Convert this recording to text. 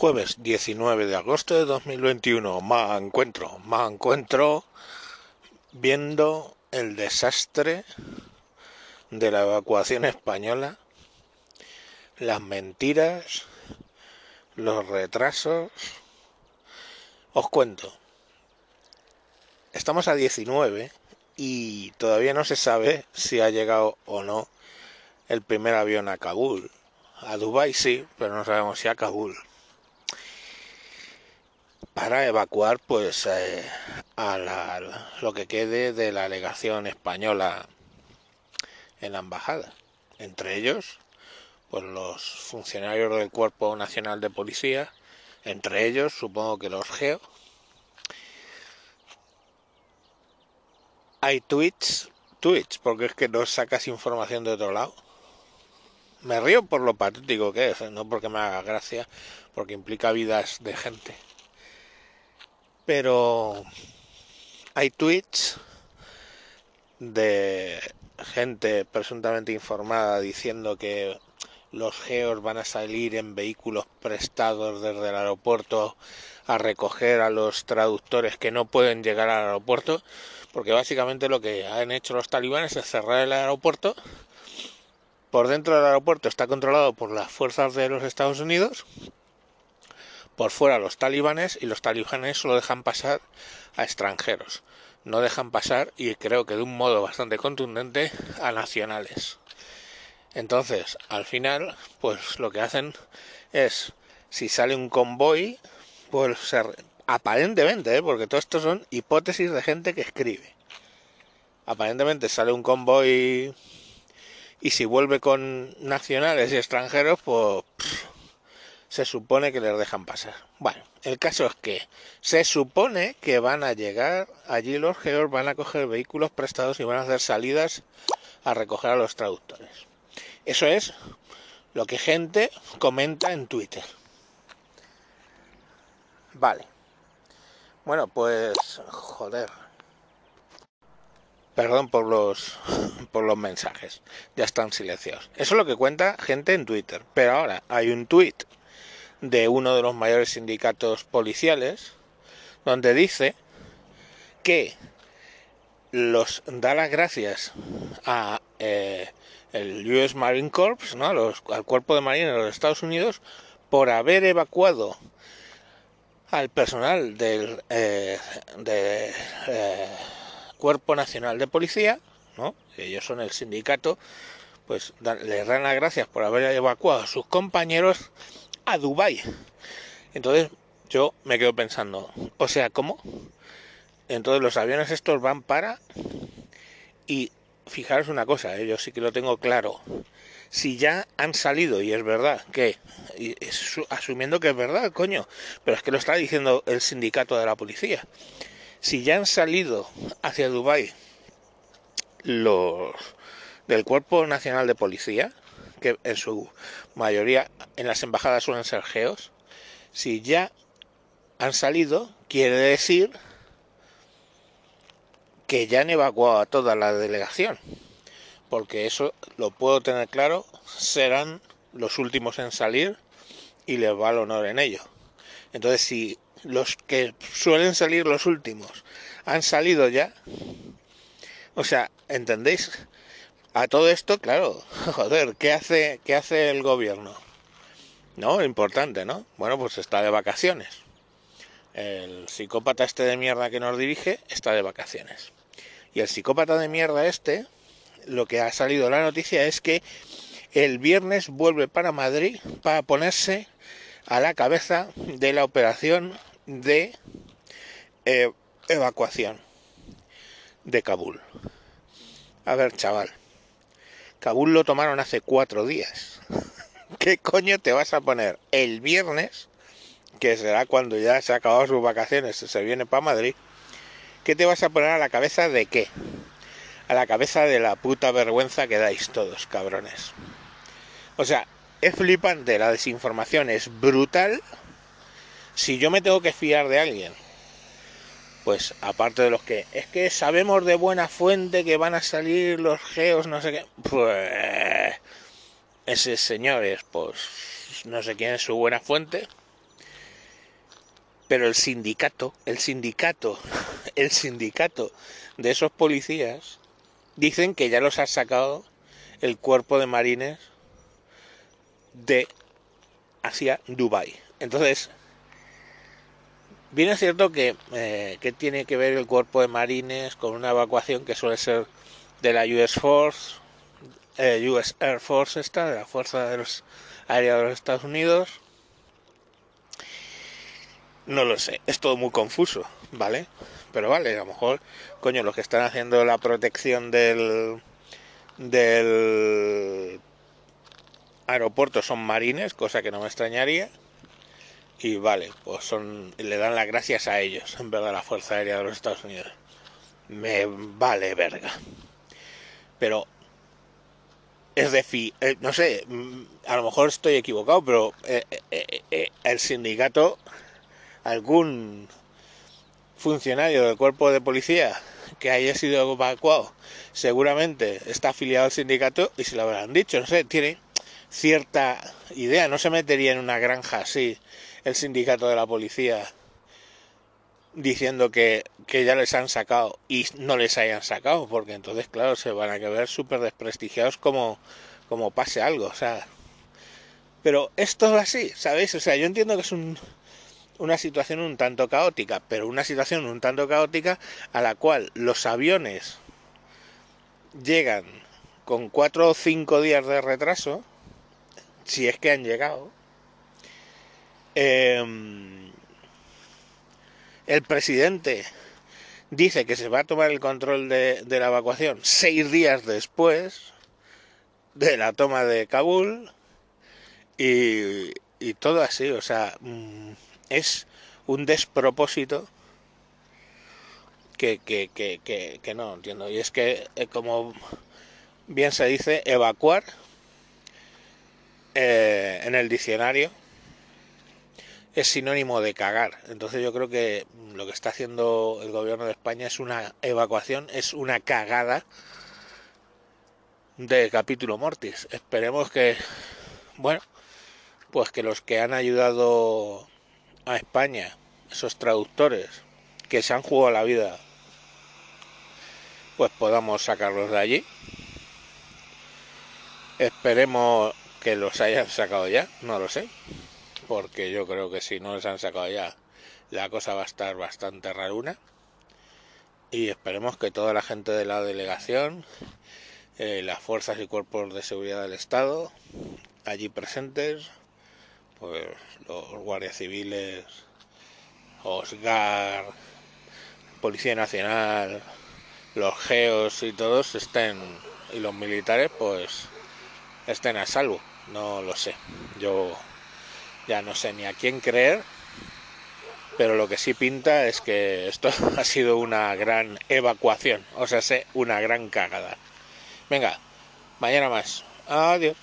Jueves 19 de agosto de 2021. Me encuentro, me encuentro viendo el desastre de la evacuación española, las mentiras, los retrasos. Os cuento. Estamos a 19 y todavía no se sabe si ha llegado o no el primer avión a Kabul. A Dubái sí, pero no sabemos si a Kabul para evacuar pues eh, a lo que quede de la alegación española en la embajada. Entre ellos, pues los funcionarios del Cuerpo Nacional de Policía, entre ellos supongo que los GEO. Hay tweets, tweets, porque es que no sacas información de otro lado. Me río por lo patético que es, no porque me haga gracia, porque implica vidas de gente pero hay tweets de gente presuntamente informada diciendo que los geos van a salir en vehículos prestados desde el aeropuerto a recoger a los traductores que no pueden llegar al aeropuerto, porque básicamente lo que han hecho los talibanes es cerrar el aeropuerto. Por dentro del aeropuerto está controlado por las fuerzas de los Estados Unidos por fuera los talibanes y los talibanes solo dejan pasar a extranjeros. No dejan pasar, y creo que de un modo bastante contundente, a nacionales. Entonces, al final, pues lo que hacen es, si sale un convoy, pues aparentemente, ¿eh? porque todo esto son hipótesis de gente que escribe. Aparentemente sale un convoy y si vuelve con nacionales y extranjeros, pues se supone que les dejan pasar. Bueno, el caso es que se supone que van a llegar allí los geos, van a coger vehículos prestados y van a hacer salidas a recoger a los traductores. Eso es lo que gente comenta en Twitter. Vale. Bueno, pues joder. Perdón por los por los mensajes. Ya están silenciados. Eso es lo que cuenta gente en Twitter. Pero ahora hay un tweet de uno de los mayores sindicatos policiales, donde dice que los da las gracias a eh, el US Marine Corps, ¿no? al cuerpo de marina de los Estados Unidos, por haber evacuado al personal del eh, eh, Cuerpo Nacional de Policía, ¿no? ellos son el sindicato, pues les dan las gracias por haber evacuado a sus compañeros a Dubai. Entonces yo me quedo pensando, o sea, ¿cómo? Entonces los aviones estos van para y fijaros una cosa, ¿eh? yo sí que lo tengo claro. Si ya han salido, y es verdad que, asumiendo que es verdad, coño, pero es que lo está diciendo el sindicato de la policía. Si ya han salido hacia Dubai los del Cuerpo Nacional de Policía, que en su mayoría en las embajadas suelen ser geos, si ya han salido, quiere decir que ya han evacuado a toda la delegación, porque eso lo puedo tener claro, serán los últimos en salir y les va el honor en ello. Entonces, si los que suelen salir los últimos han salido ya, o sea, ¿entendéis? A todo esto, claro, joder, ¿qué hace, qué hace el gobierno? No, importante, ¿no? Bueno, pues está de vacaciones. El psicópata este de mierda que nos dirige está de vacaciones. Y el psicópata de mierda este, lo que ha salido la noticia es que el viernes vuelve para Madrid para ponerse a la cabeza de la operación de eh, evacuación de Kabul. A ver, chaval, Kabul lo tomaron hace cuatro días. ¿Qué coño te vas a poner el viernes, que será cuando ya se ha acabado sus vacaciones, se viene para Madrid? ¿Qué te vas a poner a la cabeza de qué? A la cabeza de la puta vergüenza que dais todos, cabrones. O sea, es flipante, la desinformación es brutal. Si yo me tengo que fiar de alguien pues aparte de los que es que sabemos de buena fuente que van a salir los geos, no sé qué, pues ese señores, pues no sé quién es su buena fuente, Pero el sindicato, el sindicato, el sindicato de esos policías dicen que ya los ha sacado el cuerpo de marines de hacia Dubai. Entonces, bien es cierto que, eh, que tiene que ver el cuerpo de marines con una evacuación que suele ser de la US Force, eh, US Air Force esta, de la Fuerza de los Aérea de los Estados Unidos. No lo sé, es todo muy confuso, ¿vale? Pero vale, a lo mejor, coño, los que están haciendo la protección del del aeropuerto son marines, cosa que no me extrañaría. Y vale, pues son le dan las gracias a ellos, en verdad, a la Fuerza Aérea de los Estados Unidos. Me vale verga. Pero es decir, eh, no sé, mm, a lo mejor estoy equivocado, pero eh, eh, el sindicato, algún funcionario del cuerpo de policía que haya sido evacuado, seguramente está afiliado al sindicato y se lo habrán dicho, no sé, tiene cierta idea, no se metería en una granja así el sindicato de la policía diciendo que, que, ya les han sacado y no les hayan sacado, porque entonces, claro, se van a ver súper desprestigiados como, como pase algo, o sea. Pero esto es así, ¿sabéis? O sea, yo entiendo que es un, una situación un tanto caótica, pero una situación un tanto caótica a la cual los aviones llegan con cuatro o cinco días de retraso, si es que han llegado. Eh, el presidente dice que se va a tomar el control de, la evacuación seis días después de la toma de Kabul y, todo así, o sea, mm, es un despropósito que, que, no entiendo. Y es que, eh, como bien se dice, evacuar eh, en el diccionario es sinónimo de cagar. Entonces yo creo que lo que está haciendo el gobierno de España es una evacuación, es una cagada de capítulo mortis. Esperemos que, bueno, pues que los que han ayudado a España, esos traductores que se han jugado la vida, pues podamos sacarlos de allí. Esperemos que los hayan sacado ya, no lo sé porque yo creo que si no les han sacado ya, la cosa va a estar bastante raruna. Y esperemos que toda la gente de la delegación, eh, las fuerzas y cuerpos de seguridad del Estado, allí presentes, pues los guardias civiles, OSGAR, Policía Nacional, los geos y todos estén, y los militares, pues estén a salvo. No lo sé. Yo ya no sé ni a quién creer, pero lo que sí pinta es que esto ha sido una gran evacuación, o sea, sé, una gran cagada. Venga, mañana más. Adiós.